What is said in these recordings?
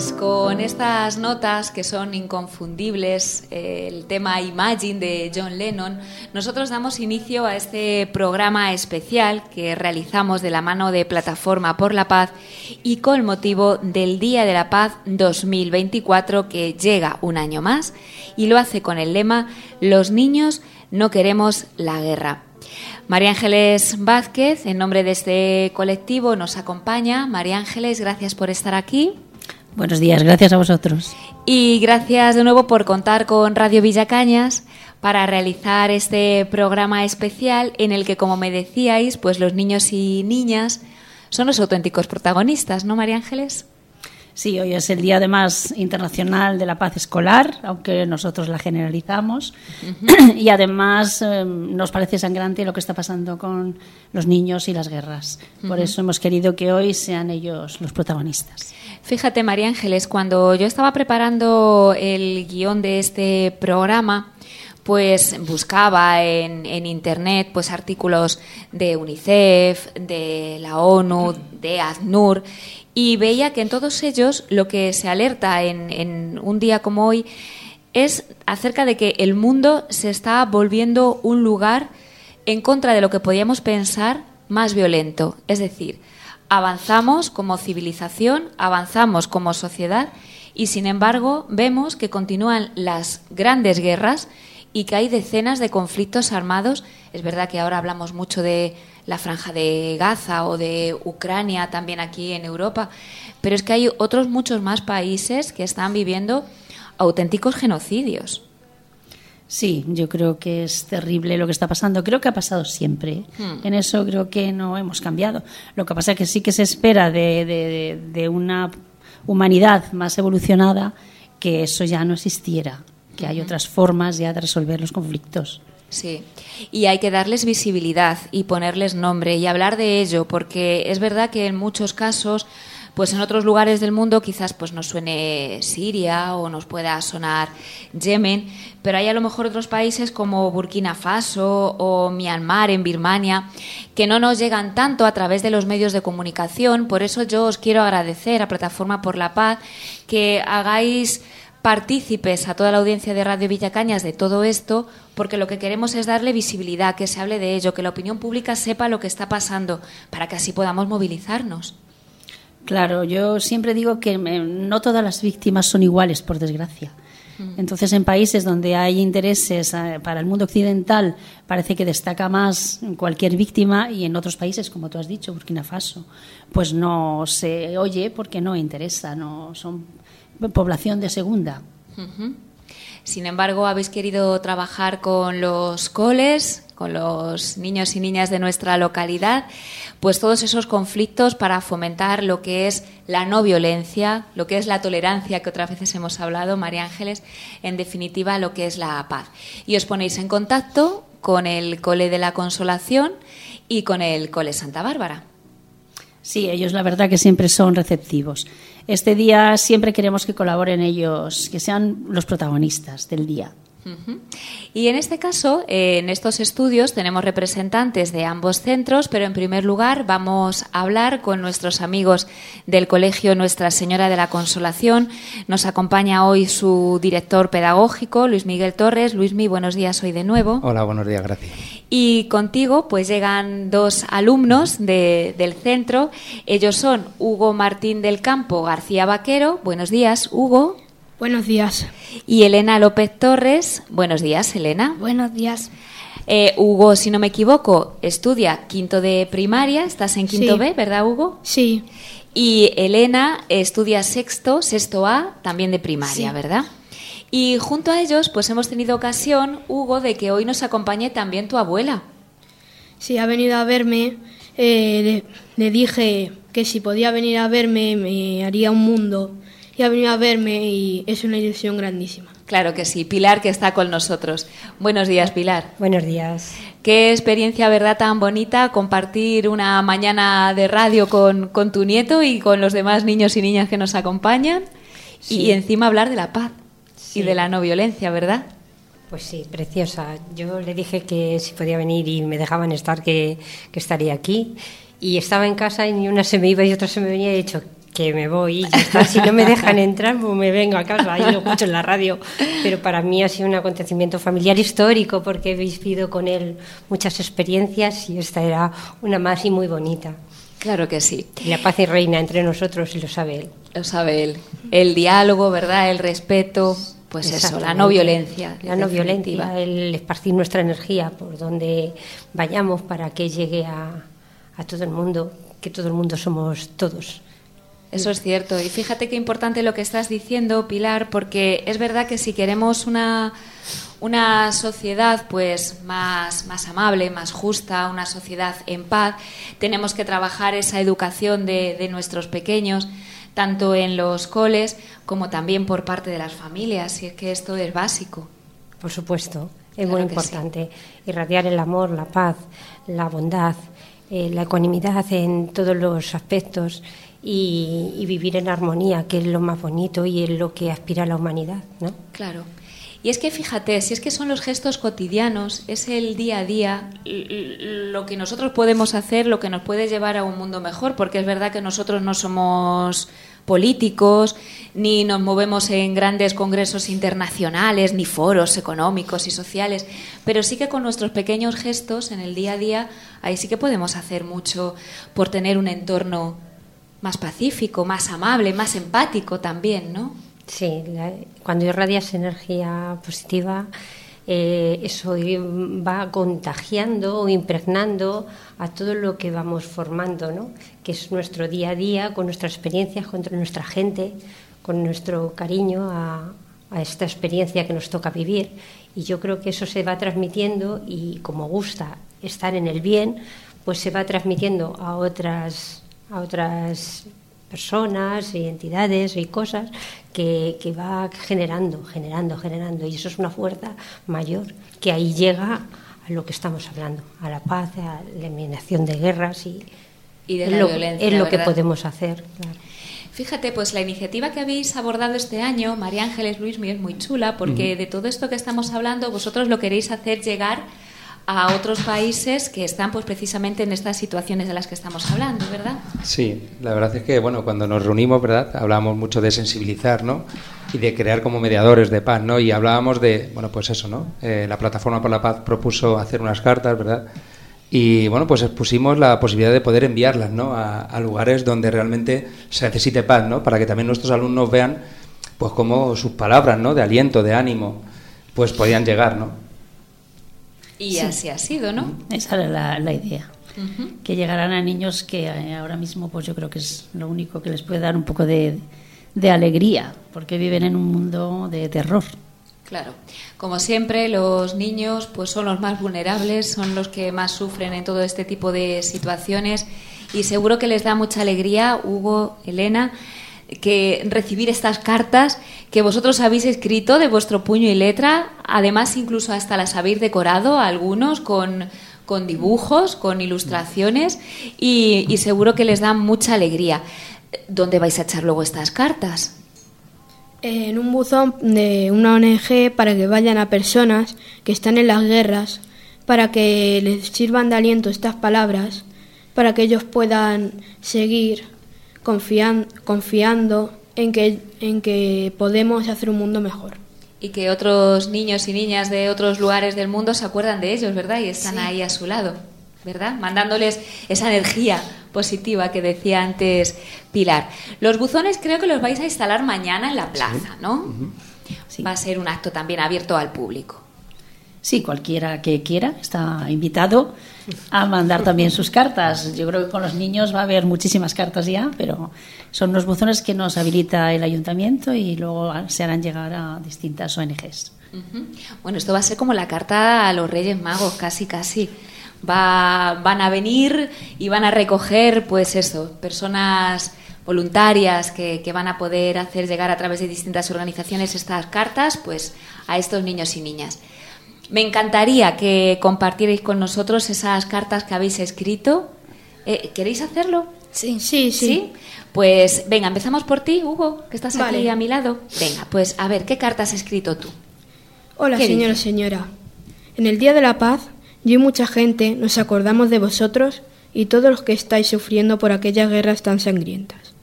Pues con estas notas que son inconfundibles, el tema Imagine de John Lennon, nosotros damos inicio a este programa especial que realizamos de la mano de Plataforma por la Paz y con motivo del Día de la Paz 2024 que llega un año más y lo hace con el lema Los niños no queremos la guerra. María Ángeles Vázquez, en nombre de este colectivo, nos acompaña. María Ángeles, gracias por estar aquí. Buenos días, gracias a vosotros. Y gracias de nuevo por contar con Radio Villacañas para realizar este programa especial en el que, como me decíais, pues los niños y niñas son los auténticos protagonistas, ¿no, María Ángeles? Sí, hoy es el Día además internacional de la paz escolar, aunque nosotros la generalizamos. Y además eh, nos parece sangrante lo que está pasando con los niños y las guerras. Por eso hemos querido que hoy sean ellos los protagonistas. Fíjate, María Ángeles, cuando yo estaba preparando el guion de este programa, pues buscaba en, en, internet pues artículos de UNICEF, de la ONU, de ACNUR y veía que en todos ellos lo que se alerta en, en un día como hoy es acerca de que el mundo se está volviendo un lugar en contra de lo que podíamos pensar más violento. Es decir, avanzamos como civilización, avanzamos como sociedad y sin embargo vemos que continúan las grandes guerras y que hay decenas de conflictos armados. Es verdad que ahora hablamos mucho de la franja de Gaza o de Ucrania también aquí en Europa, pero es que hay otros muchos más países que están viviendo auténticos genocidios. Sí, yo creo que es terrible lo que está pasando. Creo que ha pasado siempre. Hmm. En eso creo que no hemos cambiado. Lo que pasa es que sí que se espera de, de, de una humanidad más evolucionada que eso ya no existiera, que hay otras formas ya de resolver los conflictos. Sí, y hay que darles visibilidad y ponerles nombre y hablar de ello, porque es verdad que en muchos casos, pues en otros lugares del mundo quizás pues nos suene Siria o nos pueda sonar Yemen, pero hay a lo mejor otros países como Burkina Faso o Myanmar en Birmania que no nos llegan tanto a través de los medios de comunicación. Por eso yo os quiero agradecer a Plataforma por la Paz que hagáis partícipes a toda la audiencia de Radio Villacañas de todo esto, porque lo que queremos es darle visibilidad, que se hable de ello, que la opinión pública sepa lo que está pasando, para que así podamos movilizarnos. Claro, yo siempre digo que no todas las víctimas son iguales, por desgracia. Entonces, en países donde hay intereses eh, para el mundo occidental, parece que destaca más cualquier víctima y en otros países, como tú has dicho, Burkina Faso, pues no se oye porque no interesa, no son población de segunda. Sin embargo, habéis querido trabajar con los coles, con los niños y niñas de nuestra localidad, pues todos esos conflictos para fomentar lo que es la no violencia, lo que es la tolerancia, que otras veces hemos hablado, María Ángeles, en definitiva lo que es la paz. Y os ponéis en contacto con el Cole de la Consolación y con el Cole Santa Bárbara. Sí, ellos la verdad que siempre son receptivos. Este día siempre queremos que colaboren ellos, que sean los protagonistas del día. Y en este caso, en estos estudios tenemos representantes de ambos centros, pero en primer lugar vamos a hablar con nuestros amigos del Colegio Nuestra Señora de la Consolación. Nos acompaña hoy su director pedagógico, Luis Miguel Torres. Luismi, buenos días hoy de nuevo. Hola, buenos días, gracias. Y contigo, pues llegan dos alumnos del centro. Ellos son Hugo Martín del Campo García Vaquero. Buenos días, Hugo. Buenos días. Y Elena López Torres. Buenos días, Elena. Buenos días. Eh, Hugo, si no me equivoco, estudia quinto de primaria. Estás en quinto B, ¿verdad, Hugo? Sí. Y Elena estudia sexto, sexto A, también de primaria, Sí. ¿verdad? Y junto a ellos, pues hemos tenido ocasión, Hugo, de que hoy nos acompañe también tu abuela. Sí, ha venido a verme. eh, le, le dije que si podía venir a verme me haría un mundo. Y ha venido a verme y es una ilusión grandísima. Claro que sí, Pilar que está con nosotros. Buenos días, Pilar. Buenos días. Qué experiencia, ¿verdad? Tan bonita compartir una mañana de radio con, con tu nieto y con los demás niños y niñas que nos acompañan. Y, encima hablar de la paz y de la no violencia, ¿verdad? Pues sí, preciosa. Yo le dije que si podía venir y me dejaban estar, que, que estaría aquí. Y estaba en casa y ni una se me iba y otra se me venía y he dicho, que me voy y. Si no me dejan entrar, pues me vengo a casa y lo escucho en la radio. Pero para mí ha sido un acontecimiento familiar histórico porque he vivido con él muchas experiencias y esta era una más y muy bonita. Claro que sí. La paz y reina entre nosotros y lo sabe él. Lo sabe él. El diálogo, ¿verdad? El respeto, pues eso, la no violencia. La no definitiva. violencia, el esparcir nuestra energía por donde vayamos para que llegue a, a todo el mundo, que todo el mundo somos todos. Eso es cierto. Y fíjate qué importante lo que estás diciendo, Pilar, porque es verdad que si queremos una, una sociedad pues más, más amable, más justa, una sociedad en paz, tenemos que trabajar esa educación de, de nuestros pequeños, tanto en los coles como también por parte de las familias. Y es que esto es básico. Por supuesto, es Claro muy importante irradiar el amor, la paz, la bondad, eh, la ecuanimidad en todos los aspectos y, vivir en armonía, que es lo más bonito y es lo que aspira a la humanidad, ¿no? Claro. Y es que fíjate, si es que son los gestos cotidianos, es el día a día, lo que nosotros podemos hacer, lo que nos puede llevar a un mundo mejor, porque es verdad que nosotros no somos políticos, ni nos movemos en grandes congresos internacionales, ni foros económicos y sociales, pero sí que con nuestros pequeños gestos en el día a día, ahí sí que podemos hacer mucho por tener un entorno más pacífico, más amable, más empático también, ¿no? Sí, la- cuando irradias energía positiva, eh, eso va contagiando o impregnando a todo lo que vamos formando, ¿no? que es nuestro día a día, con nuestras experiencias, con nuestra gente, con nuestro cariño a, a esta experiencia que nos toca vivir. Y yo creo que eso se va transmitiendo y como gusta estar en el bien, pues se va transmitiendo a otras, a otras personas y entidades y cosas que, que va generando, generando, generando. Y eso es una fuerza mayor que ahí llega a lo que estamos hablando, a la paz, a la eliminación de guerras y, Y de es la lo, violencia, es lo que podemos hacer. claro. Fíjate, pues la iniciativa que habéis abordado este año, María Ángeles Luismi, es muy chula porque de todo esto que estamos hablando vosotros lo queréis hacer llegar a otros países que están pues precisamente en estas situaciones de las que estamos hablando, ¿verdad? Sí, la verdad es que bueno, cuando nos reunimos, ¿verdad? Hablamos mucho de sensibilizar, ¿no? Y de crear como mediadores de paz, ¿no? Y hablábamos de, bueno, pues eso, ¿no? Eh, la plataforma por la paz propuso hacer unas cartas, ¿verdad? Y bueno, pues expusimos la posibilidad de poder enviarlas, ¿no? A, a lugares donde realmente se necesite paz, ¿no? Para que también nuestros alumnos vean, pues cómo sus palabras, ¿no? De aliento, de ánimo, pues podían llegar, ¿no? Y así ha sido, ¿no? Esa era la, la idea. Que llegaran a niños que eh, ahora mismo, pues yo creo que es lo único que les puede dar un poco de, de alegría, porque viven en un mundo de terror. Claro. Como siempre, los niños pues son los más vulnerables, son los que más sufren en todo este tipo de situaciones y seguro que les da mucha alegría, Hugo, Elena, que recibir estas cartas que vosotros habéis escrito de vuestro puño y letra, además incluso hasta las habéis decorado algunos con con dibujos, con ilustraciones y, seguro que les da mucha alegría. ¿Dónde vais a echar luego estas cartas? En un buzón de una ONG para que vayan a personas que están en las guerras, para que les sirvan de aliento estas palabras, para que ellos puedan seguir confian- confiando en que, en que podemos hacer un mundo mejor. Y que otros niños y niñas de otros lugares del mundo se acuerdan de ellos, ¿verdad? Y están ahí a su lado, ¿verdad? Mandándoles esa energía positiva que decía antes Pilar. Los buzones creo que los vais a instalar mañana en la plaza, ¿no? Sí. Va a ser un acto también abierto al público. Sí, cualquiera que quiera está invitado a mandar también sus cartas. Yo creo que con los niños va a haber muchísimas cartas ya, pero son unos buzones que nos habilita el ayuntamiento y luego se harán llegar a distintas ONGs. Bueno, esto va a ser como la carta a los Reyes Magos, casi, casi. Va, van a venir y van a recoger, pues eso, personas voluntarias que, que van a poder hacer llegar a través de distintas organizaciones estas cartas, pues a estos niños y niñas. Me encantaría que compartierais con nosotros esas cartas que habéis escrito. Eh, ¿Queréis hacerlo? Sí, sí, sí. Pues venga, empezamos por ti, Hugo, que estás aquí Vale. a mi lado. Venga, pues a ver, ¿qué carta has escrito tú? Hola, ¿Qué señora, dice? señora. En el Día de la Paz, yo y mucha gente nos acordamos de vosotros y todos los que estáis sufriendo por aquellas guerras tan sangrientas.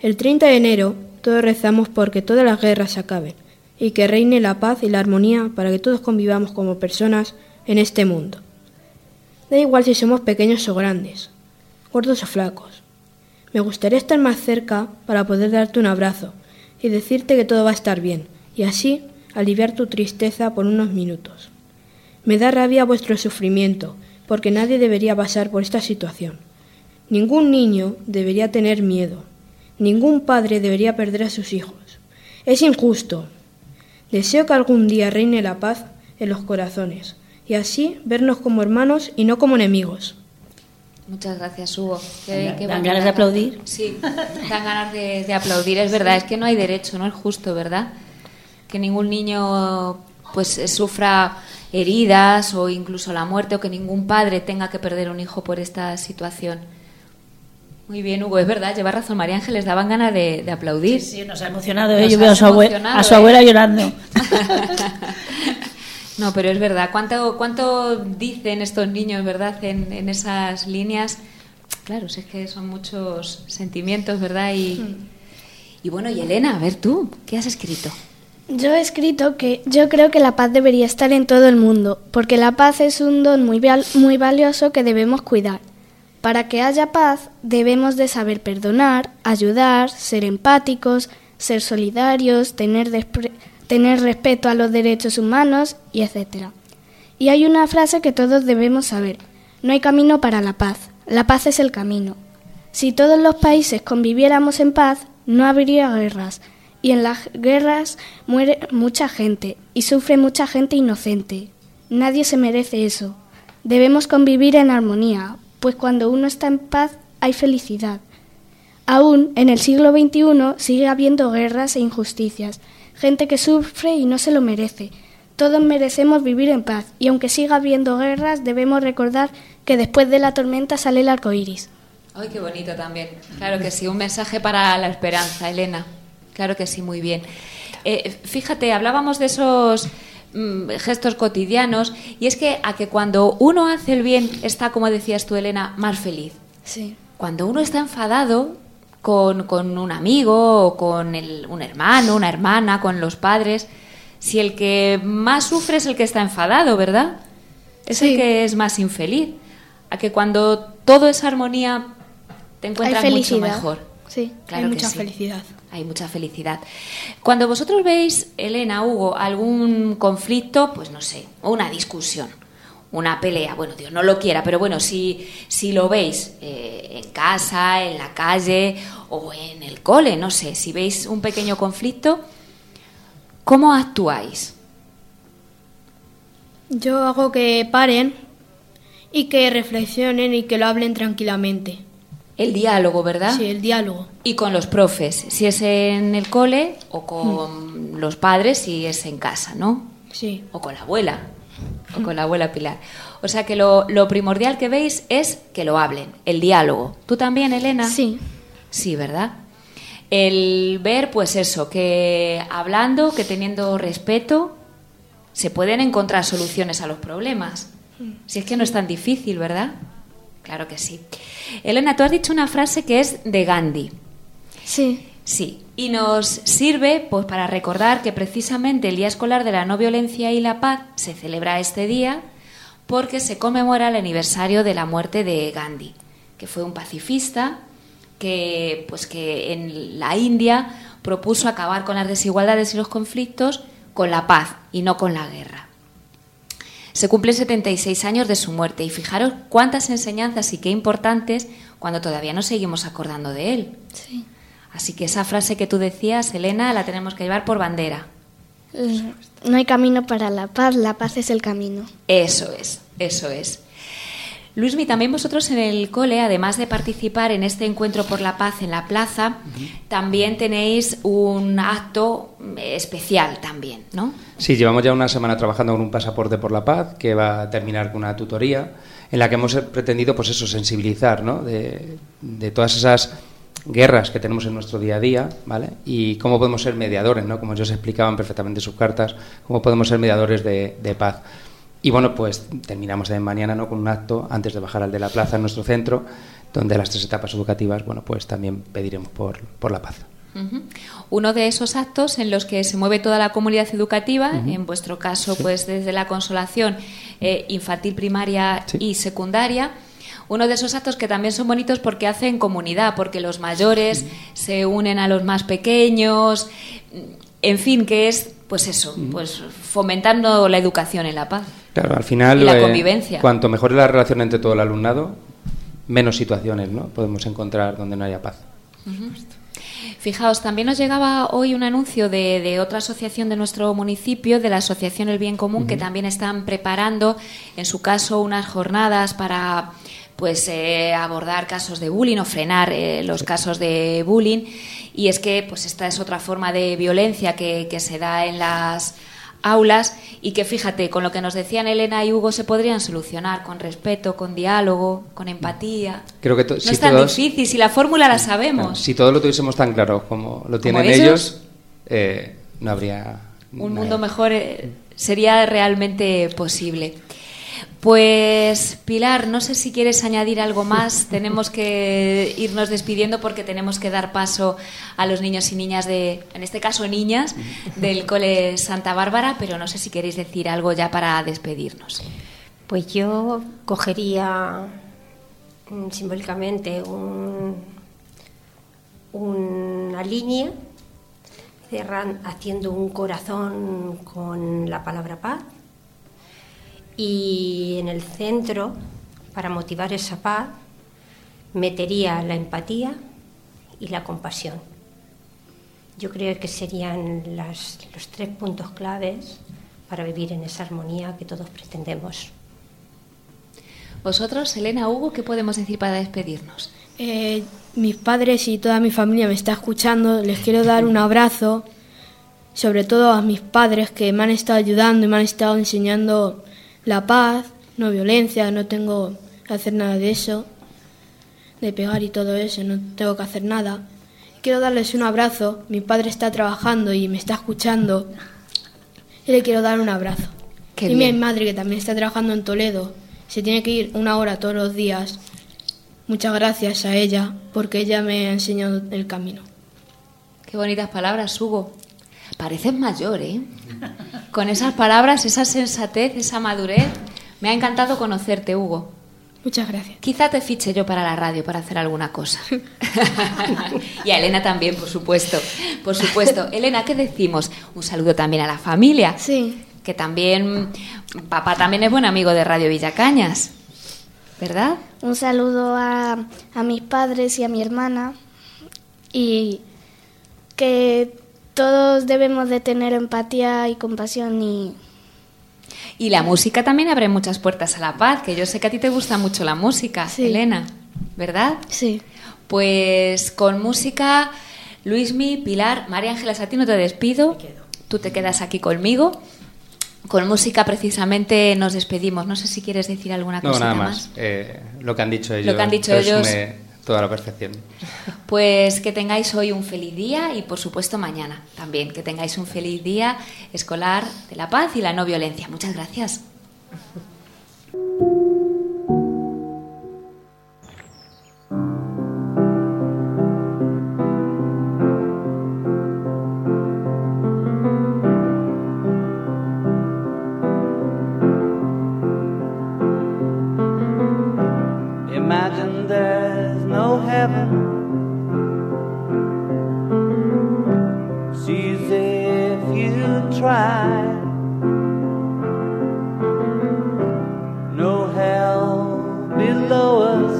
El 30 de enero todos rezamos porque todas las guerras se acaben y que reine la paz y la armonía para que todos convivamos como personas en este mundo. Da igual si somos pequeños o grandes, gordos o flacos. Me gustaría estar más cerca para poder darte un abrazo y decirte que todo va a estar bien y así aliviar tu tristeza por unos minutos. Me da rabia vuestro sufrimiento, porque nadie debería pasar por esta situación. Ningún niño debería tener miedo. Ningún padre debería perder a sus hijos. Es injusto. Deseo que algún día reine la paz en los corazones y así vernos como hermanos y no como enemigos. Muchas gracias, Hugo. ¿Dan ganas de aplaudir? Sí, dan ganas de, de aplaudir. Es verdad, es que no hay derecho, no es justo, ¿verdad? Que ningún niño pues sufra heridas o incluso la muerte o que ningún padre tenga que perder un hijo por esta situación. Muy bien, Hugo, es verdad, lleva razón. María Ángeles daban ganas de, aplaudir. Sí, sí, nos ha emocionado. ¿eh? Yo veo a su, a su abuela ¿eh? llorando. no, pero es verdad. ¿Cuánto, ¿Cuánto dicen estos niños, verdad, en, en esas líneas? Claro, es que son muchos sentimientos, ¿verdad? Y, hmm. y bueno, y Elena, a ver tú, ¿qué has escrito? Yo he escrito que yo creo que la paz debería estar en todo el mundo, porque la paz es un don muy, muy valioso que debemos cuidar. Para que haya paz debemos de saber perdonar, ayudar, ser empáticos, ser solidarios, tener, respeto a los derechos humanos y etc. Y hay una frase que todos debemos saber. No hay camino para la paz. La paz es el camino. Si todos los países conviviéramos en paz, no habría guerras, y en las guerras muere mucha gente y sufre mucha gente inocente. Nadie se merece eso. Debemos convivir en armonía, pues cuando uno está en paz hay felicidad. Aún en el siglo XXI sigue habiendo guerras e injusticias, gente que sufre y no se lo merece. Todos merecemos vivir en paz y aunque siga habiendo guerras debemos recordar que después de la tormenta sale el arco iris. Ay, qué bonito también. Claro que sí, un mensaje para la esperanza, Elena. Claro que sí, muy bien. Eh, fíjate, hablábamos de esos gestos cotidianos y es que a que cuando uno hace el bien está, como decías tú, Elena, más feliz. Sí. Cuando uno está enfadado con, un amigo o con un hermano, una hermana, con los padres, si el que más sufre es el que está enfadado, ¿verdad? Es el que es más infeliz. A que cuando todo es armonía te encuentras mucho mejor. Sí, claro hay mucha felicidad hay mucha felicidad. Cuando vosotros veis, Elena, Hugo, algún conflicto, pues no sé, una discusión, una pelea, bueno, Dios no lo quiera, pero bueno, si, si lo veis eh, en casa, en la calle o en el cole, no sé, si veis un pequeño conflicto, ¿cómo actuáis? Yo hago que paren y que reflexionen y que lo hablen tranquilamente. El diálogo, ¿verdad? Sí, el diálogo. Y con los profes, si es en el cole o con mm. los padres, si es en casa, ¿no? Sí. O con la abuela, o con la abuela Pilar. O sea que lo, primordial que veis es que lo hablen, el diálogo. ¿Tú también, Elena? Sí. Sí, ¿verdad? El ver, pues eso, que hablando, que teniendo respeto, se pueden encontrar soluciones a los problemas. Mm. Si es que no es tan difícil, ¿verdad? Claro que sí. Elena, tú has dicho una frase que es de Gandhi. Sí. Sí, y nos sirve pues para recordar que precisamente el Día Escolar de la No Violencia y la Paz se celebra este día porque se conmemora el aniversario de la muerte de Gandhi, que fue un pacifista que pues que en la India propuso acabar con las desigualdades y los conflictos con la paz y no con la guerra. Se cumplen 76 años de su muerte y fijaros cuántas enseñanzas y qué importantes cuando todavía nos seguimos acordando de él. Sí. Así que esa frase que tú decías, Elena, la tenemos que llevar por bandera. No hay camino para la paz, la paz es el camino. Eso es, eso es. Luismi, también vosotros en el cole, además de participar en este encuentro por la paz en la plaza, también tenéis un acto especial también, ¿no? Sí, llevamos ya una semana trabajando con un pasaporte por la paz que va a terminar con una tutoría en la que hemos pretendido, pues eso, sensibilizar, ¿no? De, todas esas guerras que tenemos en nuestro día a día, ¿vale? Y cómo podemos ser mediadores, ¿no? Como ellos explicaban perfectamente sus cartas, cómo podemos ser mediadores de, de paz. Y bueno, pues terminamos de mañana ¿no? con un acto antes de bajar al de la plaza en nuestro centro, donde las tres etapas educativas, bueno, pues también pediremos por, por la paz. Uno de esos actos en los que se mueve toda la comunidad educativa, en vuestro caso, pues desde la consolación eh, infantil, primaria y secundaria, uno de esos actos que también son bonitos porque hacen comunidad, porque los mayores se unen a los más pequeños, en fin, que es pues eso, pues fomentando la educación en la paz. Claro, al final y la eh, convivencia. cuanto mejor es la relación entre todo el alumnado, menos situaciones, ¿no? Podemos encontrar donde no haya paz. Fijaos, también nos llegaba hoy un anuncio de, otra asociación de nuestro municipio, de la Asociación El Bien Común, que también están preparando, en su caso, unas jornadas para pues eh, abordar casos de bullying o frenar eh, los casos de bullying. Y es que pues esta es otra forma de violencia que, que se da en las aulas y que fíjate, con lo que nos decían Elena y Hugo se podrían solucionar con respeto, con diálogo, con empatía. Creo que no es tan difícil, si la fórmula la sabemos. si todo lo tuviésemos tan claro como lo tienen ellos, eh, no habría... Un mundo mejor eh, sería realmente posible. Pues Pilar, no sé si quieres añadir algo más. tenemos que irnos despidiendo porque tenemos que dar paso a los niños y niñas de, en este caso niñas, del Cole Santa Bárbara, pero no sé si queréis decir algo ya para despedirnos. Pues yo cogería mm, simbólicamente una línea, cerran, haciendo un corazón con la palabra paz y en el centro, para motivar esa paz, metería la empatía y la compasión. Yo creo que serían los tres puntos claves para vivir en esa armonía que todos pretendemos. Vosotros, Elena, Hugo, ¿qué podemos decir para despedirnos? Eh, mis padres y toda mi familia me está escuchando. Les quiero dar un abrazo, sobre todo a mis padres que me han estado ayudando y me han estado enseñando la paz, no violencia, no tengo que hacer nada de eso, de pegar y todo eso, no tengo que hacer nada. Quiero darles un abrazo, mi padre está trabajando y me está escuchando y le quiero dar un abrazo. y mi madre que también está trabajando en Toledo, se tiene que ir una hora todos los días. Muchas gracias a ella porque ella me ha enseñado el camino. Qué bonitas palabras, Hugo. Pareces mayor, ¿eh? Con esas palabras, esa sensatez, esa madurez. Me ha encantado conocerte, Hugo. Muchas gracias. Quizá te fiche yo para la radio para hacer alguna cosa. y a Elena también, por supuesto. Por supuesto. Elena, ¿qué decimos? Un saludo también a la familia. Sí. Que también, papá también es buen amigo de Radio Villacañas. ¿Verdad? Un saludo a, a mis padres y a mi hermana. Y que todos debemos de tener empatía y compasión y... Y la música también abre muchas puertas a la paz, que yo sé que a ti te gusta mucho la música, Elena, ¿verdad? Sí. Pues con música, Luismi, Pilar, María Ángeles, a ti no te despido, tú te quedas aquí conmigo. Con música precisamente nos despedimos. No sé si quieres decir alguna cosa. No, nada más. Eh, lo que han dicho ellos. Lo que han dicho ellos toda la perfección. Pues que tengáis hoy un feliz día y por supuesto mañana también, que tengáis un feliz día escolar de la paz y la no violencia. Muchas gracias. forever. Sees if you try. No hell below us.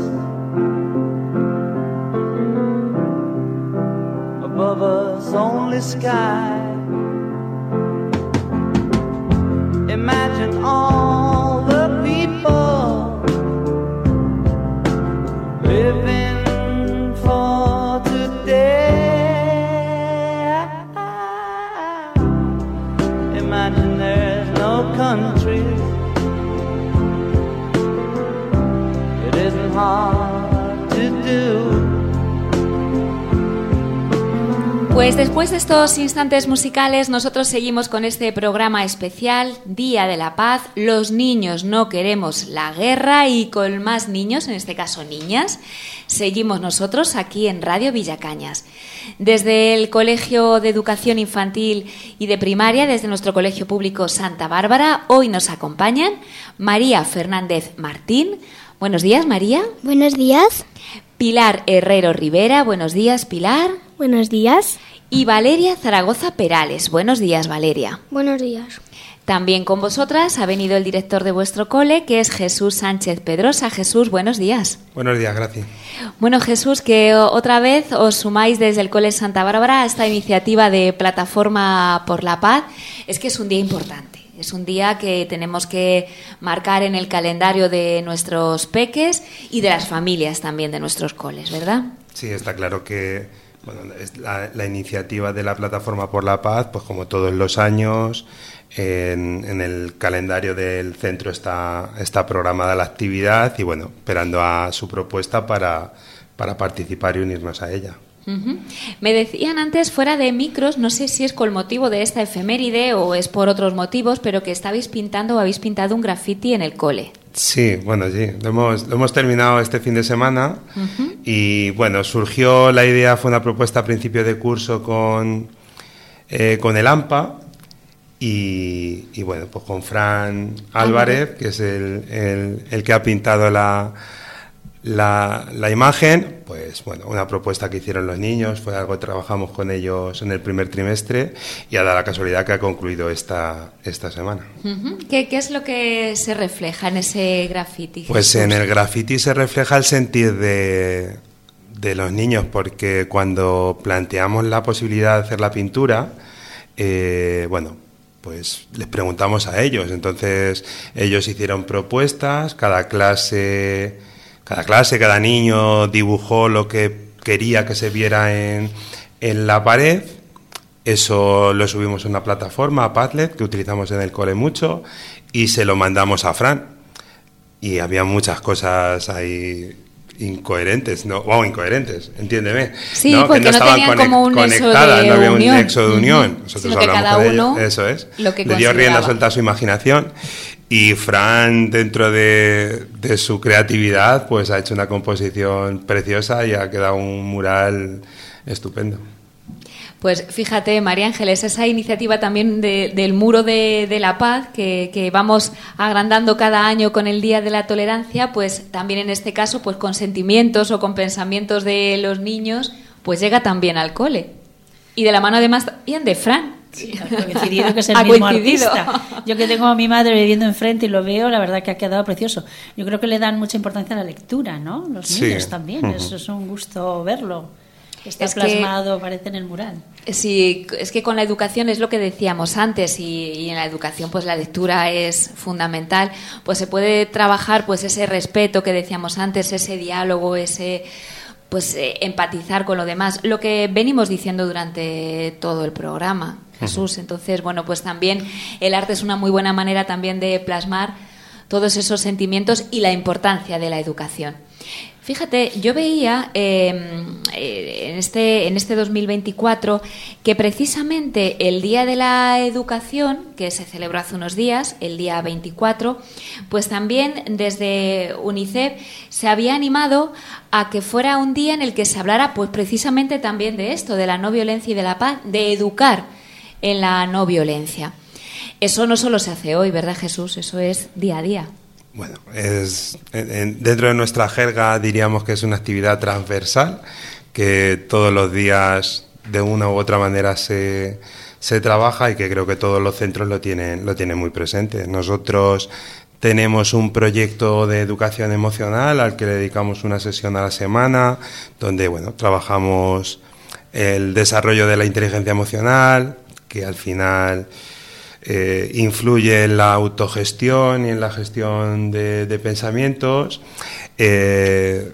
Above us, only sky. Imagine all. Pues después de estos instantes musicales, nosotros seguimos con este programa especial, Día de la Paz. Los niños no queremos la guerra y con más niños, en este caso niñas, seguimos nosotros aquí en Radio Villacañas. Desde el Colegio de Educación Infantil y de Primaria, desde nuestro Colegio Público Santa Bárbara, hoy nos acompañan María Fernández Martín. Buenos días, María. Buenos días. Pilar Herrero Rivera. Buenos días, Pilar. Buenos días. Y Valeria Zaragoza Perales. Buenos días, Valeria. Buenos días. También con vosotras ha venido el director de vuestro cole, que es Jesús Sánchez Pedrosa. Jesús, buenos días. Buenos días, gracias. Bueno, Jesús, que otra vez os sumáis desde el Cole Santa Bárbara a esta iniciativa de Plataforma por la Paz. Es que es un día importante. Es un día que tenemos que marcar en el calendario de nuestros peques y de las familias también de nuestros coles, ¿verdad? Sí, está claro que bueno, es la, iniciativa de la Plataforma por la Paz, pues como todos los años, en, en, el calendario del centro está, está programada la actividad y bueno, esperando a su propuesta para, participar y unirnos a ella. Me decían antes, fuera de micros, no sé si es con motivo de esta efeméride o es por otros motivos, pero que estabais pintando o habéis pintado un graffiti en el cole. Sí, bueno, sí, lo hemos, lo hemos terminado este fin de semana uh -huh. y bueno, surgió la idea, fue una propuesta a principio de curso con, eh, con el AMPA y, y, bueno, pues con Fran Álvarez, que es el, el, el que ha pintado la, la, la, imagen, pues bueno, una propuesta que hicieron los niños, fue algo que trabajamos con ellos en el primer trimestre y ha dado la casualidad que ha concluido esta, esta semana. ¿Qué, ¿Qué, es lo que se refleja en ese graffiti? Pues en el graffiti se refleja el sentir de, de los niños, porque cuando planteamos la posibilidad de hacer la pintura, eh, bueno, pues les preguntamos a ellos. Entonces ellos hicieron propuestas, cada clase, cada clase, cada niño dibujó lo que quería que se viera en, en la pared. Eso lo subimos a una plataforma, a Padlet, que utilizamos en el cole mucho, y se lo mandamos a Fran. Y había muchas cosas ahí incoherentes, no, wow, incoherentes, entiéndeme. Sí, ¿no? porque que no, no estaban tenían como un conectadas, nexo de no había unión. un nexo de unión. Nosotros hablamos cada con uno eso es. lo que Le dio rienda suelta a su imaginación y Fran, dentro de, de, su creatividad, pues ha hecho una composición preciosa y ha quedado un mural estupendo. Pues fíjate, María Ángeles, esa iniciativa también de, del Muro de, de la Paz, que, que, vamos agrandando cada año con el Día de la Tolerancia, pues también en este caso, pues con sentimientos o con pensamientos de los niños, pues llega también al cole. Y de la mano además bien de Fran. Sí, ha coincidido que es el ha mismo coincidido. artista. Yo que tengo a mi madre viviendo enfrente y lo veo, la verdad que ha quedado precioso. Yo creo que le dan mucha importancia a la lectura, ¿no? Los Sí. niños también, Uh -huh. eso es un gusto verlo. Está Es que- plasmado, parece en el mural. Sí, es que con la educación es lo que decíamos antes y, y en la educación pues la lectura es fundamental. Pues se puede trabajar pues ese respeto que decíamos antes, ese diálogo, ese pues eh, empatizar con lo demás, lo que venimos diciendo durante todo el programa, Jesús. Entonces, bueno, pues también el arte es una muy buena manera también de plasmar todos esos sentimientos y la importancia de la educación. Fíjate, yo veía eh, eh, en, este, en este 2024 que precisamente el Día de la Educación, que se celebró hace unos días, el día 24, pues también desde UNICEF se había animado a que fuera un día en el que se hablara pues precisamente también de esto, de la no violencia y de la paz, de educar en la no violencia. Eso no solo se hace hoy, ¿verdad Jesús? Eso es día a día. Bueno, es, en, en, dentro de nuestra jerga diríamos que es una actividad transversal, que todos los días de una u otra manera se, se trabaja y que creo que todos los centros lo tienen, lo tienen muy presente. Nosotros tenemos un proyecto de educación emocional al que le dedicamos una sesión a la semana, donde bueno, trabajamos el desarrollo de la inteligencia emocional, que al final eh, influye en la autogestión y en la gestión de, de pensamientos. Eh,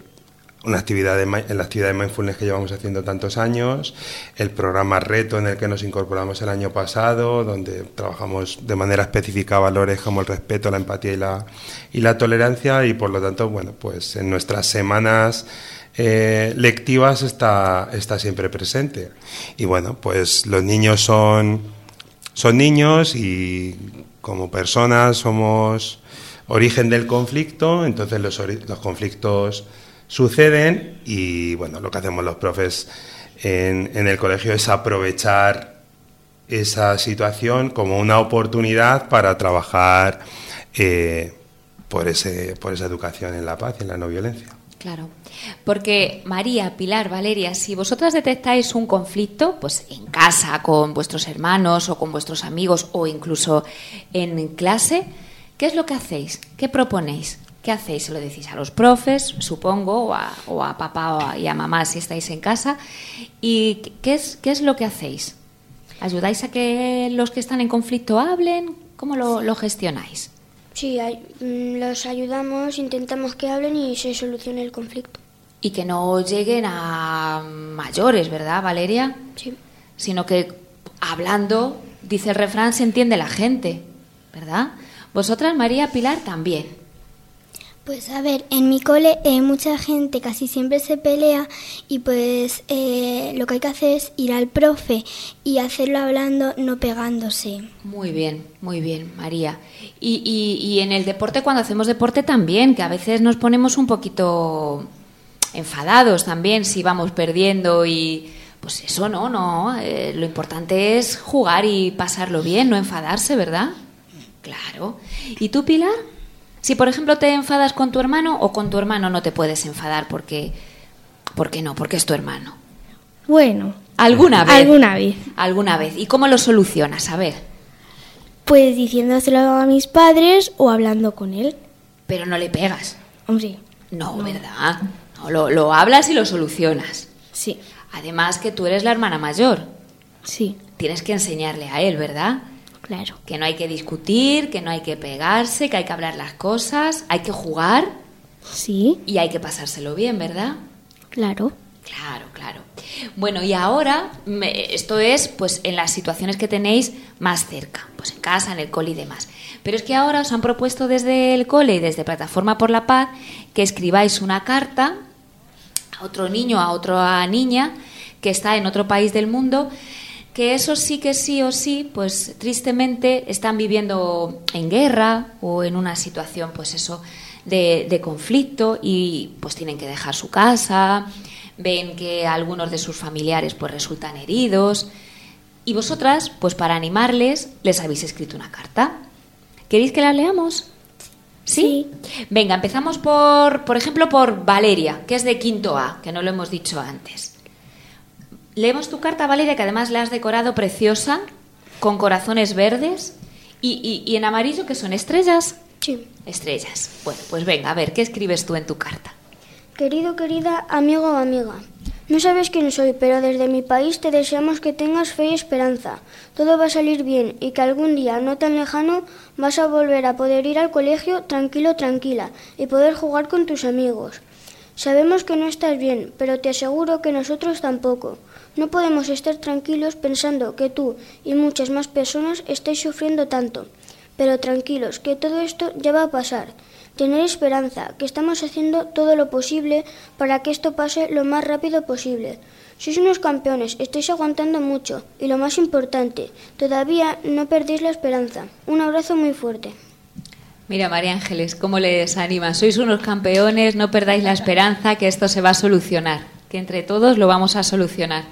una actividad de, en la actividad de mindfulness que llevamos haciendo tantos años, el programa Reto en el que nos incorporamos el año pasado, donde trabajamos de manera específica valores como el respeto, la empatía y la, y la tolerancia y por lo tanto, bueno, pues en nuestras semanas eh, lectivas está, está siempre presente. Y bueno, pues los niños son, son niños y como personas somos origen del conflicto, entonces los, conflictos suceden y bueno, lo que hacemos los profes en, en, el colegio es aprovechar esa situación como una oportunidad para trabajar eh, por, ese, por esa educación en la paz y en la no violencia. Claro, porque María, Pilar, Valeria, si vosotras detectáis un conflicto, pues en casa, con vuestros hermanos o con vuestros amigos o incluso en clase, ¿qué es lo que hacéis? ¿Qué proponéis? ¿Qué hacéis? Se lo decís a los profes, supongo, o a, o a papá y a mamá si estáis en casa. ¿Y qué es, qué es lo que hacéis? ¿Ayudáis a que los que están en conflicto hablen? ¿Cómo lo, lo gestionáis? Sí, hay, mm, los ayudamos, intentamos que hablen y se solucione el conflicto. Y que no lleguen a mayores, ¿verdad, Valeria? Sí. Sino que hablando, dice el refrán, se entiende la gente, ¿verdad? Vosotras, María Pilar, también. Pues a ver, en mi cole eh, mucha gente casi siempre se pelea y pues eh, lo que hay que hacer es ir al profe y hacerlo hablando, no pegándose. Muy bien, muy bien, María. Y, y, y en el deporte, cuando hacemos deporte también, que a veces nos ponemos un poquito enfadados también si vamos perdiendo y pues eso no, no. Eh, lo importante es jugar y pasarlo bien, no enfadarse, ¿verdad? Claro. ¿Y tú, Pilar? Si, por ejemplo, te enfadas con tu hermano o con tu hermano no te puedes enfadar porque... ¿Por qué no? Porque es tu hermano. Bueno. ¿Alguna vez? Alguna vez. Alguna vez. ¿Y cómo lo solucionas? A ver. Pues diciéndoselo a mis padres o hablando con él. Pero no le pegas. Hombre. No, no. ¿verdad? No, lo, lo hablas y lo solucionas. Sí. Además que tú eres la hermana mayor. Sí. Tienes que enseñarle a él, ¿verdad? Claro. Que no hay que discutir, que no hay que pegarse, que hay que hablar las cosas, hay que jugar. Sí. Y hay que pasárselo bien, ¿verdad? Claro. Claro, claro. Bueno, y ahora me, esto es pues en las situaciones que tenéis más cerca, pues en casa, en el cole y demás. Pero es que ahora os han propuesto desde el cole y desde Plataforma por la Paz que escribáis una carta a otro niño, a otra niña que está en otro país del mundo que eso sí que sí o sí, pues tristemente están viviendo en guerra o en una situación, pues eso, de, de, conflicto y pues tienen que dejar su casa, ven que algunos de sus familiares pues resultan heridos y vosotras, pues para animarles, les habéis escrito una carta. ¿Queréis que la leamos? ¿Sí? sí. Venga, empezamos por, por ejemplo, por Valeria, que es de quinto A, que no lo hemos dicho antes. Leemos tu carta, Valeria, que además la has decorado preciosa, con corazones verdes y, y, y en amarillo, que son estrellas. Sí. Estrellas. Bueno, pues venga, a ver, ¿qué escribes tú en tu carta? Querido, querida, amigo o amiga, no sabes quién soy, pero desde mi país te deseamos que tengas fe y esperanza. Todo va a salir bien y que algún día, no tan lejano, vas a volver a poder ir al colegio tranquilo, tranquila y poder jugar con tus amigos. Sabemos que no estás bien, pero te aseguro que nosotros tampoco. No podemos estar tranquilos pensando que tú y muchas más personas estáis sufriendo tanto. Pero tranquilos, que todo esto ya va a pasar. Tener esperanza, que estamos haciendo todo lo posible para que esto pase lo más rápido posible. Sois unos campeones, estáis aguantando mucho y lo más importante, todavía no perdéis la esperanza. Un abrazo muy fuerte. Mira, María Ángeles, ¿cómo les anima? Sois unos campeones, no perdáis la esperanza, que esto se va a solucionar, que entre todos lo vamos a solucionar.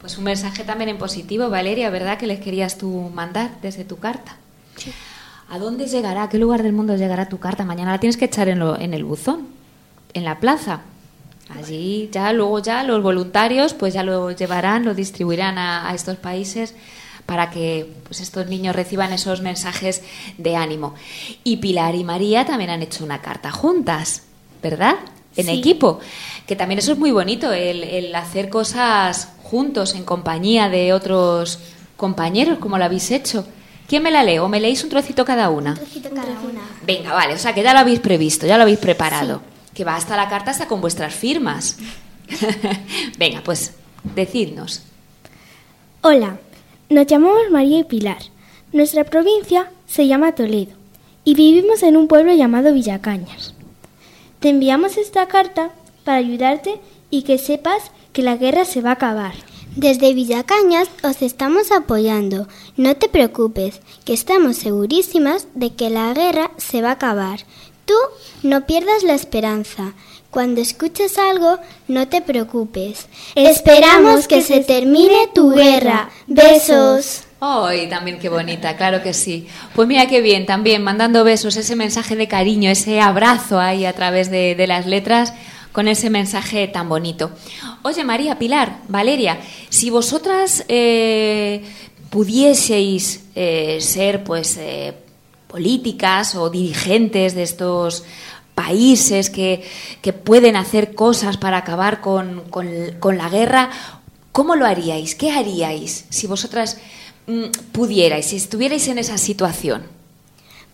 Pues un mensaje también en positivo, Valeria, ¿verdad? Que les querías tú mandar desde tu carta. Sí. ¿A dónde llegará? ¿A qué lugar del mundo llegará tu carta? Mañana la tienes que echar en, lo, en el buzón, en la plaza. Allí ya, luego ya los voluntarios pues ya lo llevarán, lo distribuirán a, a estos países para que pues, estos niños reciban esos mensajes de ánimo. Y Pilar y María también han hecho una carta juntas, ¿verdad? En Sí. equipo. Que también eso es muy bonito, el, el hacer cosas juntos, en compañía de otros compañeros, como lo habéis hecho. ¿Quién me la lee? ¿O me leéis un trocito cada una? trocito cada una. Venga, vale, o sea que ya lo habéis previsto, ya lo habéis preparado. que va hasta la carta hasta con vuestras firmas. Venga, pues decidnos. Hola, nos llamamos María y Pilar. Nuestra provincia se llama Toledo y vivimos en un pueblo llamado Villacañas. Te enviamos esta carta para ayudarte y que sepas que la guerra se va a acabar. Desde Villacañas os estamos apoyando. No te preocupes, que estamos segurísimas de que la guerra se va a acabar. Tú no pierdas la esperanza. Cuando escuches algo, no te preocupes. Esperamos que se termine tu guerra. Besos. ¡Ay, también qué bonita! Claro que sí. Pues mira qué bien, también mandando besos, ese mensaje de cariño, ese abrazo ahí a través de, las letras con ese mensaje tan bonito. Oye, María, Pilar, Valeria, si vosotras eh, pudieseis eh, ser, pues, eh, políticas o dirigentes de estos países que, que pueden hacer cosas para acabar con, con, la guerra, ¿cómo lo haríais? ¿Qué haríais si vosotras pudierais, si estuvierais en esa situación?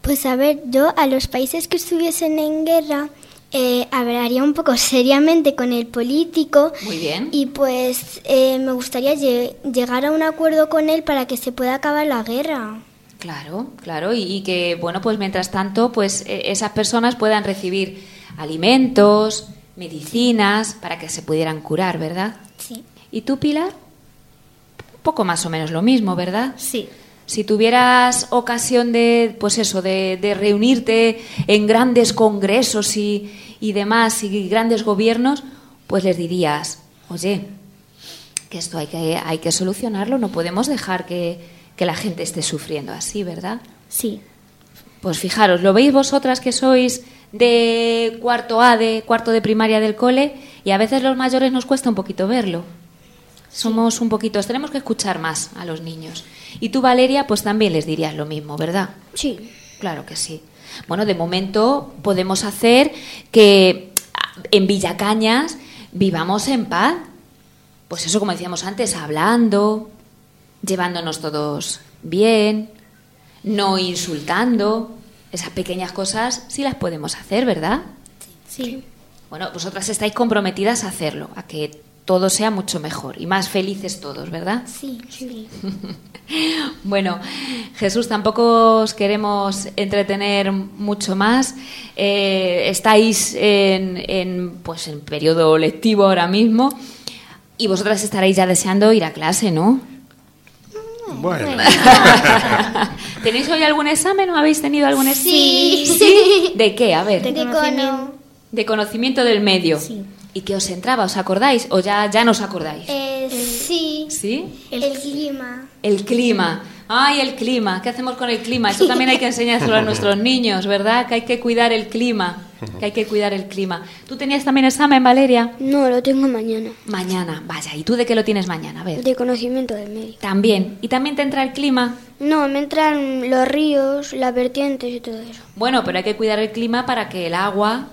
Pues a ver, yo a los países que estuviesen en guerra eh, hablaría un poco seriamente con el político. Muy bien. Y pues eh, me gustaría lle llegar a un acuerdo con él para que se pueda acabar la guerra. Claro, claro, y, y que bueno, pues mientras tanto, pues eh, esas personas puedan recibir alimentos, medicinas para que se pudieran curar, ¿verdad? Sí. ¿Y tú, Pilar? Poco más o menos lo mismo, ¿verdad? Sí. Si tuvieras ocasión de, pues eso, de, de reunirte en grandes congresos y, y, demás, y grandes gobiernos, pues les dirías, oye, que esto hay que, hay que solucionarlo, no podemos dejar que, que la gente esté sufriendo así, ¿verdad? Sí. Pues fijaros, ¿lo veis vosotras que sois de cuarto A, de cuarto de primaria del cole? Y a veces los mayores nos cuesta un poquito verlo. Somos un poquito, tenemos que escuchar más a los niños. Y tú, Valeria, pues también les dirías lo mismo, ¿verdad? Sí. Claro que sí. Bueno, de momento podemos hacer que en Villacañas vivamos en paz. Pues eso, como decíamos antes, hablando, llevándonos todos bien, no insultando. Esas pequeñas cosas sí las podemos hacer, ¿verdad? Sí. Bueno, vosotras estáis comprometidas a hacerlo, a que todo sea mucho mejor y más felices todos, ¿verdad? Sí, sí. bueno, Jesús, tampoco os queremos entretener mucho más. Eh, estáis en, en, pues, en periodo lectivo ahora mismo y vosotras estaréis ya deseando ir a clase, ¿no? Bueno. ¿Tenéis hoy algún examen o habéis tenido algún examen? Sí. ¿Sí? ¿De qué? A ver. De, cono. De conocimiento del medio. Sí. ¿Y qué os entraba? ¿Os acordáis? ¿O ya, ya no os acordáis? Eh, sí. ¿Sí? El, el clima. El clima. Ay, el clima. ¿Qué hacemos con el clima? Esto también hay que enseñárselo a nuestros niños, ¿verdad? Que hay que cuidar el clima. Que hay que cuidar el clima. ¿Tú tenías también examen, Valeria? No, lo tengo mañana. Mañana, vaya. ¿Y tú de qué lo tienes mañana? A ver. De conocimiento del medio. También. ¿Y también te entra el clima? No, me entran los ríos, las vertientes y todo eso. Bueno, pero hay que cuidar el clima para que el agua.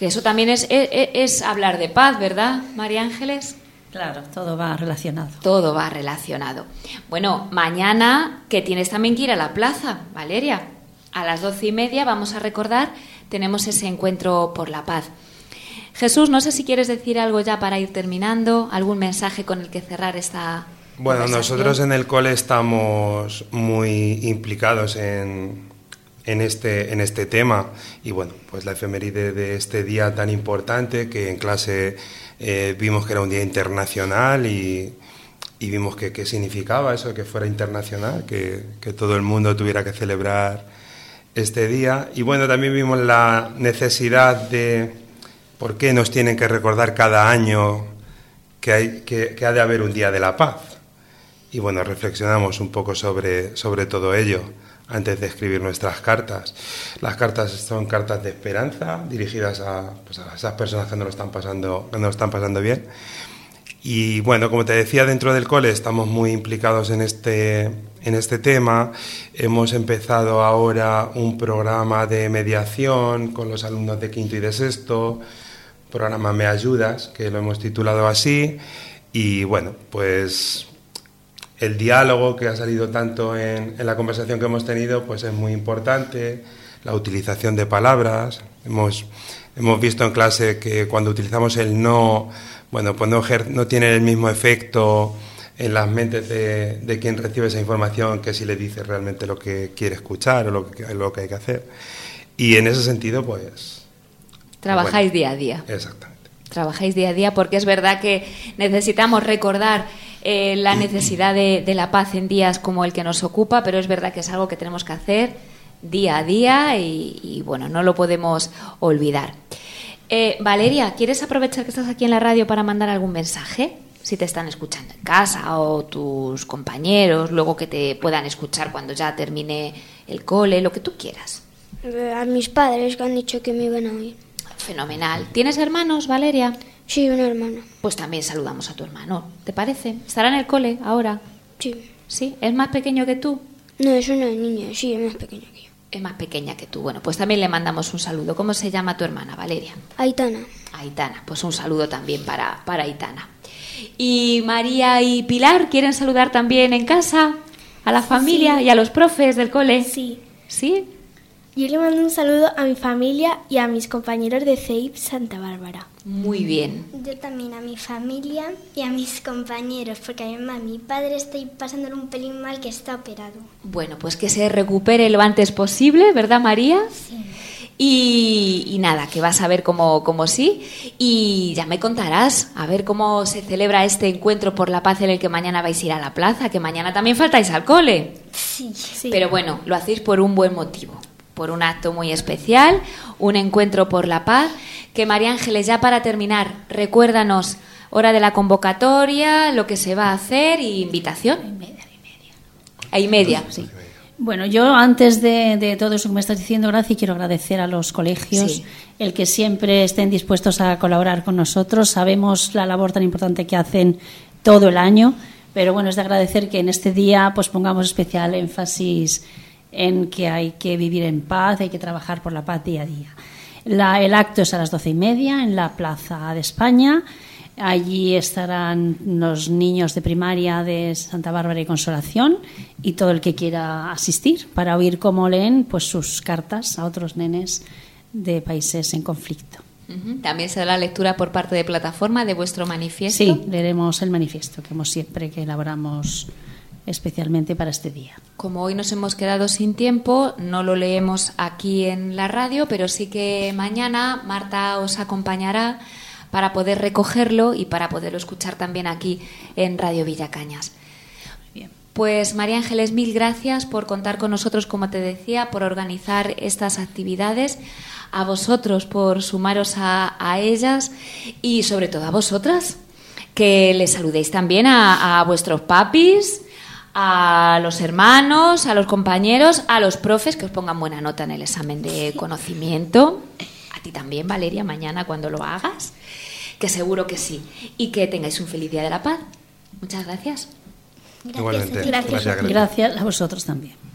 Que eso también es, es, es hablar de paz, ¿verdad, María Ángeles? Claro, todo va relacionado. Todo va relacionado. Bueno, mañana que tienes también que ir a la plaza, Valeria. A las doce y media vamos a recordar, tenemos ese encuentro por la paz. Jesús, no sé si quieres decir algo ya para ir terminando, algún mensaje con el que cerrar esta. Bueno, nosotros en el cole estamos muy implicados en, en este, en este tema y bueno, pues la efeméride de este día tan importante que en clase eh, vimos que era un día internacional y, y vimos que qué significaba eso, que fuera internacional, que, que, todo el mundo tuviera que celebrar este día. Y bueno, también vimos la necesidad de por qué nos tienen que recordar cada año que, hay, que, ha de haber un día de la paz. Y bueno, reflexionamos un poco sobre, sobre todo ello antes de escribir nuestras cartas. Las cartas son cartas de esperanza dirigidas a, pues esas personas que no lo están pasando, que lo están pasando bien. Y bueno, como te decía, dentro del cole estamos muy implicados en este, en este tema. Hemos empezado ahora un programa de mediación con los alumnos de quinto y de sexto, programa Me Ayudas, que lo hemos titulado así. Y bueno, pues el diálogo que ha salido tanto en, en, la conversación que hemos tenido pues es muy importante, la utilización de palabras. Hemos hemos visto en clase que cuando utilizamos el no, bueno, pues no, no tiene el mismo efecto en las mentes de, de, quien recibe esa información que si le dice realmente lo que quiere escuchar o lo que, lo que hay que hacer. Y en ese sentido, pues... Trabajáis día a día. Exactamente. Trabajáis día a día porque es verdad que necesitamos recordar eh, la necesidad de, de, la paz en días como el que nos ocupa, pero es verdad que es algo que tenemos que hacer día a día y, y bueno, no lo podemos olvidar. Eh, Valeria, ¿quieres aprovechar que estás aquí en la radio para mandar algún mensaje? Si te están escuchando en casa o tus compañeros, luego que te puedan escuchar cuando ya termine el cole, lo que tú quieras. A mis padres que han dicho que me iban a oír. Fenomenal. ¿Tienes hermanos, Valeria? Sí, un hermano. Pues también saludamos a tu hermano. ¿Te parece? ¿Estará en el cole ahora? Sí. ¿Sí? ¿Es más pequeño que tú? No, es una niña, sí, es más pequeña que yo. Es más pequeña que tú. Bueno, pues también le mandamos un saludo. ¿Cómo se llama tu hermana, Valeria? Aitana. Aitana. Pues un saludo también para, para Aitana. ¿Y María y Pilar quieren saludar también en casa a la familia Sí. y a los profes del cole? Sí. ¿Sí? Yo le mando un saludo a mi familia y a mis compañeros de CEIP Santa Bárbara. Muy bien. Yo también a mi familia y a mis compañeros, porque además mi padre está pasándolo un pelín mal que está operado. Bueno, pues que se recupere lo antes posible, ¿verdad, María? Sí. Y, y nada, que vas a ver cómo, cómo sí. Y ya me contarás, a ver cómo se celebra este encuentro por la paz en el que mañana vais a ir a la plaza, que mañana también faltáis al cole. Sí. Pero bueno, lo hacéis por un buen motivo, por un acto muy especial, un encuentro por la paz. Que María Ángeles, ya para terminar, recuérdanos hora de la convocatoria, lo que se va a hacer y invitación. A y media. Sí. Bueno, yo antes de, de todo eso que me estás diciendo, Gracia, quiero agradecer a los colegios Sí. el que siempre estén dispuestos a colaborar con nosotros. Sabemos la labor tan importante que hacen todo el año, pero bueno, es de agradecer que en este día pues pongamos especial énfasis en que hay que vivir en paz, hay que trabajar por la paz día a día. La- el acto es a las doce y media en la Plaza de España. Allí estarán los niños de primaria de Santa Bárbara y Consolación y todo el que quiera asistir para oír cómo leen pues sus cartas a otros nenes de países en conflicto. También se da la lectura por parte de plataforma de vuestro manifiesto. Sí, leeremos el manifiesto que hemos siempre que elaboramos especialmente para este día. Como hoy nos hemos quedado sin tiempo, no lo leemos aquí en la radio, pero sí que mañana Marta os acompañará para poder recogerlo y para poderlo escuchar también aquí en Radio Villacañas. Pues María Ángeles, mil gracias por contar con nosotros, como te decía, por organizar estas actividades, a vosotros por sumaros a, a ellas y sobre todo a vosotras, que les saludéis también a, a vuestros papis, a los hermanos, a los compañeros, a los profes, que os pongan buena nota en el examen de conocimiento. A ti también, Valeria, mañana cuando lo hagas, que seguro que sí. Y que tengáis un feliz día de la paz. Muchas gracias. Igualmente. Gracias. Gracias. Gracias a vosotros también.